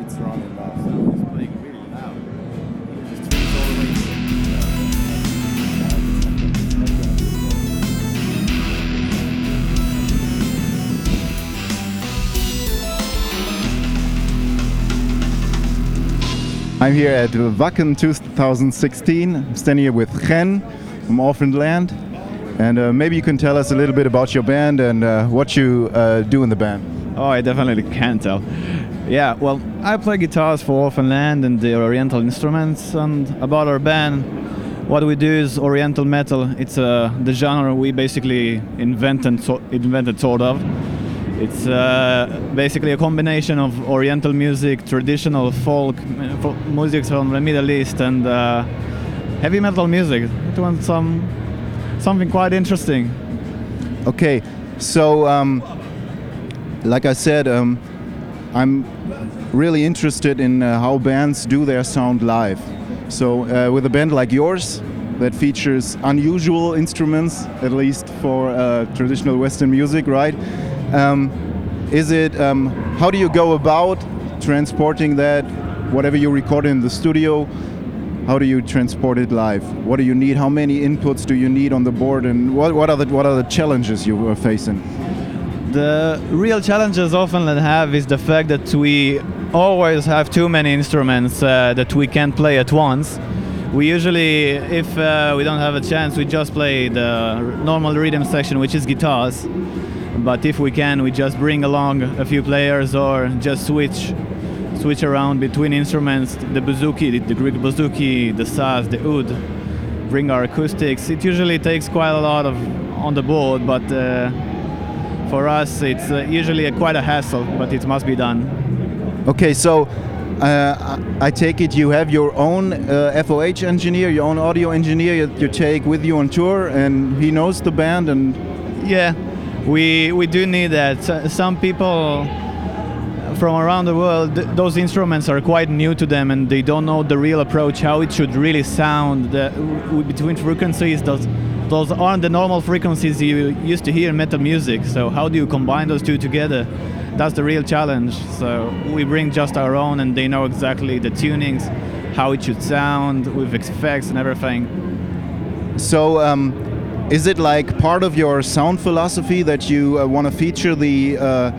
it's running now. It's playing really loud. Just all the way I'm here at Wacken 2016. I'm standing here with Chen from Orphaned Land. And uh, maybe you can tell us a little bit about your band and uh, what you uh, do in the band. Oh, I definitely can tell. Yeah, well, I play guitars for Orphaned Land and the Oriental instruments. And about our band, what we do is Oriental metal. It's uh, the genre we basically invented, so, invented sort of. It's uh, basically a combination of Oriental music, traditional folk, folk music from the Middle East, and uh, heavy metal music. It wants some something quite interesting. Okay, so um, like I said, um, I'm really interested in uh, how bands do their sound live. So uh, with a band like yours that features unusual instruments, at least for uh, traditional Western music, right? Um, is it um, how do you go about transporting that, whatever you record in the studio? How do you transport it live? What do you need? How many inputs do you need on the board? And what, what are the what are the challenges you are facing? The real challenges often have is the fact that we always have too many instruments uh, that we can't play at once. We usually, if uh, we don't have a chance, we just play the normal rhythm section, which is guitars. But if we can, we just bring along a few players or just switch switch around between instruments, the bouzouki, the, the Greek bouzouki, the saz, the oud, bring our acoustics. It usually takes quite a lot of on the board, but uh, for us it's uh, usually a, quite a hassle, but it must be done. Okay, so uh, I take it you have your own uh, FOH engineer, your own audio engineer you, you take with you on tour, and he knows the band and Yeah, we we do need that. Some people from around the world, th- those instruments are quite new to them, and they don't know the real approach, how it should really sound the, between frequencies. Those those aren't the normal frequencies you used to hear in metal music. So how do you combine those two together? That's the real challenge. So we bring just our own, and they know exactly the tunings, how it should sound with effects and everything. So, um, is it like part of your sound philosophy that you uh, want to feature the uh,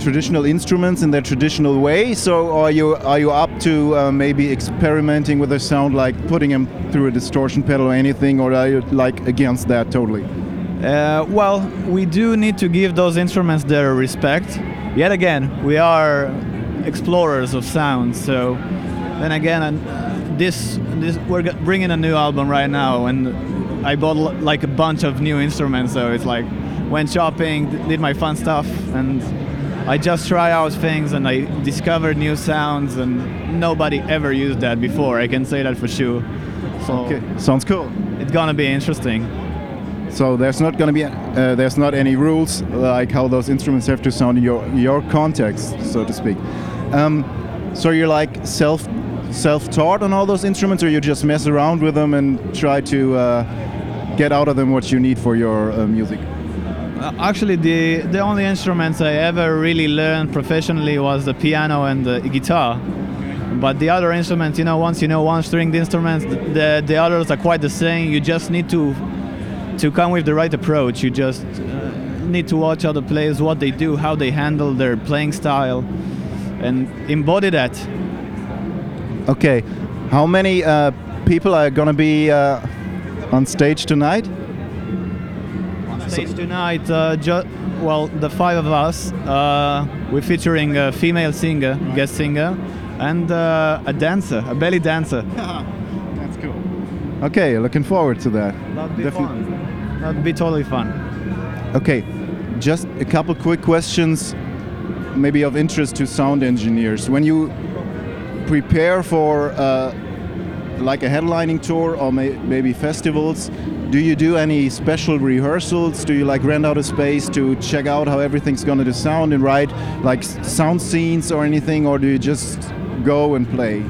traditional instruments in their traditional way? So, are you are you up to uh, maybe experimenting with a sound, like putting them through a distortion pedal or anything, or are you like against that totally? Uh, well, we do need to give those instruments their respect. Yet again, we are explorers of sound. So, then again, and this this we're bringing a new album right now, and I bought like a bunch of new instruments. So it's like went shopping, did my fun stuff, and I just try out things, and I discovered new sounds, and nobody ever used that before. I can say that for sure. So Okay, sounds cool. it's gonna be interesting. So there's not going to be uh, there's not any rules like how those instruments have to sound in your your context, so to speak. Um, so you're like self self-taught on all those instruments, or you just mess around with them and try to uh, get out of them what you need for your uh, music. Uh, Actually, the the only instruments I ever really learned professionally was the piano and the guitar. But the other instruments, you know, once you know one-stringed instruments, th- the the others are quite the same. You just need to to come with the right approach. You just uh, need to watch other players, what they do, how they handle their playing style, and embody that. Okay, how many uh, people are going to be uh, on stage tonight? Stage tonight, uh, ju- well, the five of us, uh, we're featuring a female singer, guest singer, and uh, a dancer, a belly dancer. That's cool. Okay, looking forward to that. That'd be Definitely. fun. That'd be totally fun. Okay, just a couple quick questions, maybe of interest to sound engineers. When you prepare for uh, like a headlining tour or may- maybe festivals, do you do any special rehearsals? Do you like rent out a space to check out how everything's going to sound and write like sound scenes or anything, or do you just go and play?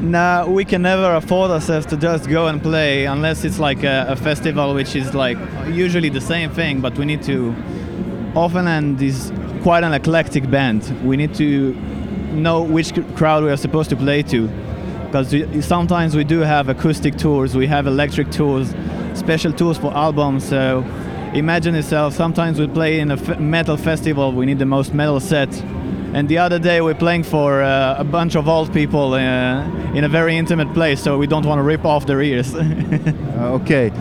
Nah, we can never afford ourselves to just go and play unless it's like a, a festival, which is like usually the same thing. But we need to. Orphaned Land is quite an eclectic band. We need to know which crowd we are supposed to play to. Because sometimes we do have acoustic tours, we have electric tours, special tours for albums. So imagine yourself, sometimes we play in a f- metal festival, we need the most metal set. And the other day we're playing for uh, a bunch of old people uh, in a very intimate place, so we don't want to rip off their ears. Uh, okay.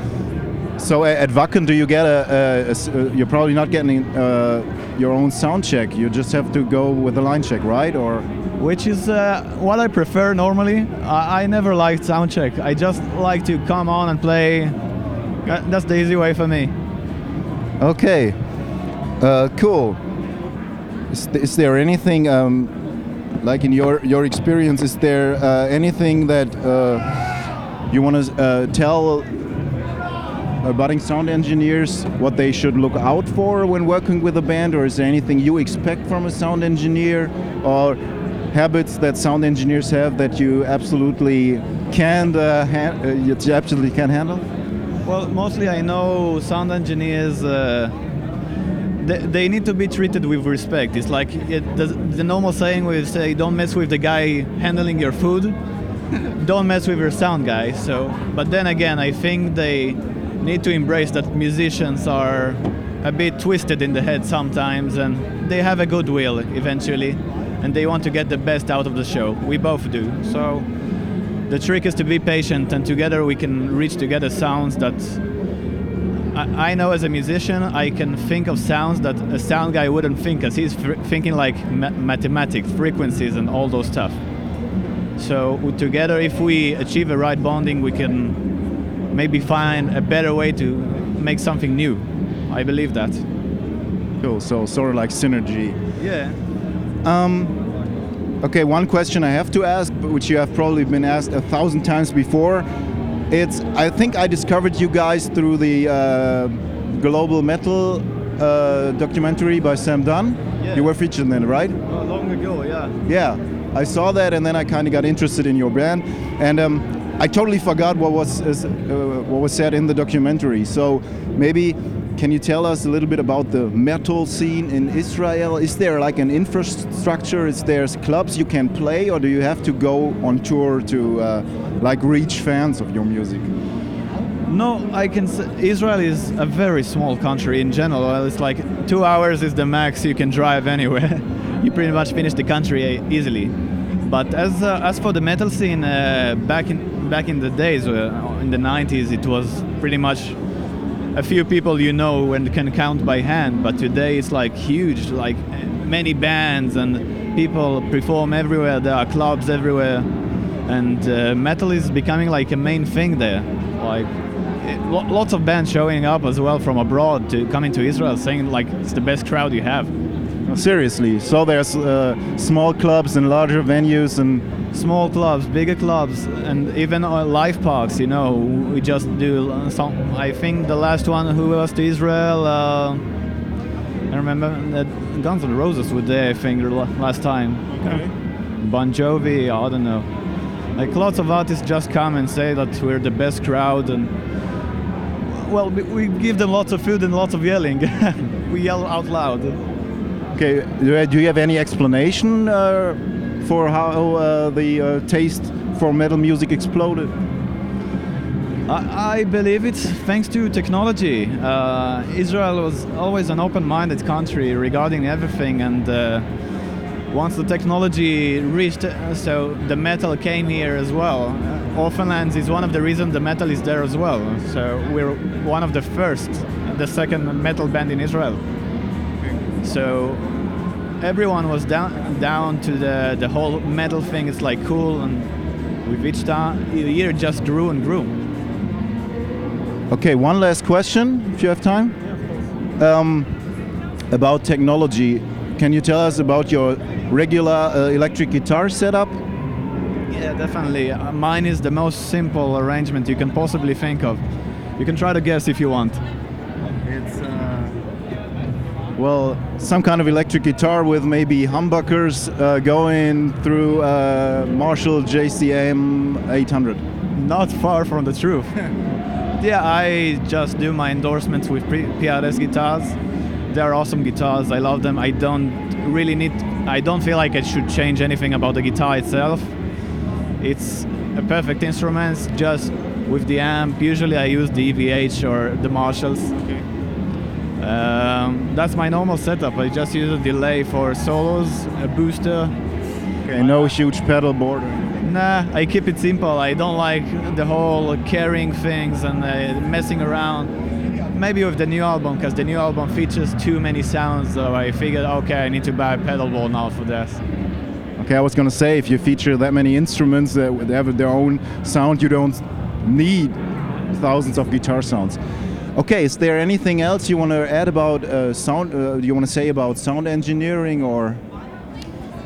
So at Wacken, do you get a? uh, you're probably not getting uh, your own sound check. You just have to go with the line check, right? Or which is uh, what I prefer normally. I, I never liked sound check. I just like to come on and play. Uh, That's the easy way for me. okay, uh, cool. Is, th- is there anything um, like in your your experience? Is there uh, anything that uh, you want to uh, tell? Uh, budding sound engineers what they should look out for when working with a band or is there anything you expect from a sound engineer or habits that sound engineers have that you absolutely can't uh, uh, you absolutely can't handle Well, mostly I know sound engineers. Uh, they, they need to be treated with respect. It's like it, the, the normal saying we say, "Don't mess with the guy handling your food. Don't mess with your sound guy." So, but then again, I think they need to embrace that musicians are a bit twisted in the head sometimes, and they have a good will eventually, and they want to get the best out of the show. We both do. So the trick is to be patient and together we can reach together sounds that I, know as a musician I can think of sounds that a sound guy wouldn't think as he's fr- thinking like ma- mathematics, frequencies and all those stuff. So together if we achieve a right bonding we can maybe find a better way to make something new. I believe that. cool so sort of like synergy Yeah. Um, okay one question i have to ask which you have probably been asked a thousand times before it's i think i discovered you guys through the uh, global metal uh, documentary by sam dunn Yeah. you were featured in it right long ago, yeah. Yeah, I saw that, and then I kind of got interested in your brand. and um, I totally forgot what was uh, what was said in the documentary. So maybe can you tell us a little bit about the metal scene in Israel? Is there like an infrastructure? Is there clubs you can play, or do you have to go on tour to uh, like reach fans of your music? No, I can. s Israel is a very small country in general. It's like two hours is the max you can drive anywhere. you pretty much finish the country uh, easily. But as uh, as for the metal scene, uh, back in back in the days, uh, in the 90s, it was pretty much a few people you know and can count by hand. But today it's like huge, like many bands and people perform everywhere. There are clubs everywhere, and uh, metal is becoming like a main thing there. Like it, lo- lots of bands showing up as well from abroad to come into Israel, saying like it's the best crowd you have. Seriously, so there's uh, small clubs and larger venues and Small clubs, bigger clubs, and even uh, live parks. You know, we just do uh, some. I think the last one who was to Israel. Uh, I remember that Guns N' Roses were there. I think last time. Okay. Bon Jovi. I don't know. Like lots of artists just come and say that we're the best crowd, and well, we- we give them lots of food and lots of yelling. we yell out loud. Okay, do do you have any explanation uh, for how uh, the uh, taste for metal music exploded? I, I believe it's thanks to technology. Uh, Israel was always an open-minded country regarding everything, and uh, once the technology reached, uh, so the metal came here as well. Uh, Orphanlands is one of the reasons the metal is there as well. So we're one of the first, the second metal band in Israel. So everyone was down down to the the whole metal thing. It's like cool, and with each time, the year just grew and grew. Okay, one last question, if you have time. Um, about technology, can you tell us about your regular uh, electric guitar setup? Yeah, definitely. Uh, mine is the most simple arrangement you can possibly think of. You can try to guess if you want. Well, some kind of electric guitar with maybe humbuckers uh, going through uh, Marshall JCM 800. Not far from the truth. yeah, I just do my endorsements with PRS guitars. they're awesome guitars. I love them. I don't really need. I don't feel like I should change anything about the guitar itself. It's a perfect instrument, just with the amp. Usually I use the EVH or the Marshalls. Um, that's my normal setup. I just use a delay for solos, a booster. Okay, no huge pedal board. Nah, I keep it simple. I don't like the whole carrying things and uh, messing around. Maybe with the new album, because the new album features too many sounds, so I figured, okay, I need to buy a pedal board now for this. Okay, I was gonna say if you feature that many instruments that have their own sound, you don't need thousands of guitar sounds. Okay, is there anything else you want to add about uh, sound? Uh, you want to say about sound engineering or?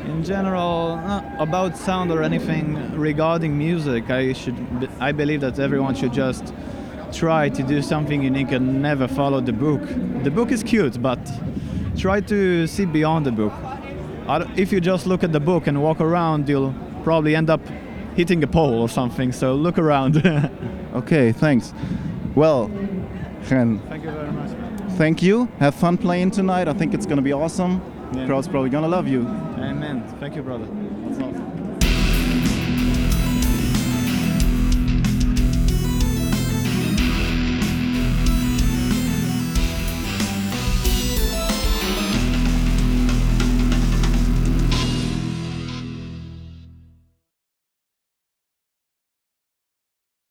In general, uh, about sound or anything regarding music, I should, I believe that everyone should just try to do something unique and never follow the book. The book is cute, but try to see beyond the book. If you just look at the book and walk around, you'll probably end up hitting a pole or something. So look around. Okay, thanks. Well, Chen, Thank you very much. thank you. Have fun playing tonight. I think it's gonna be awesome. Yeah. Crowd's probably gonna love you. Amen. Thank you, brother. That's awesome.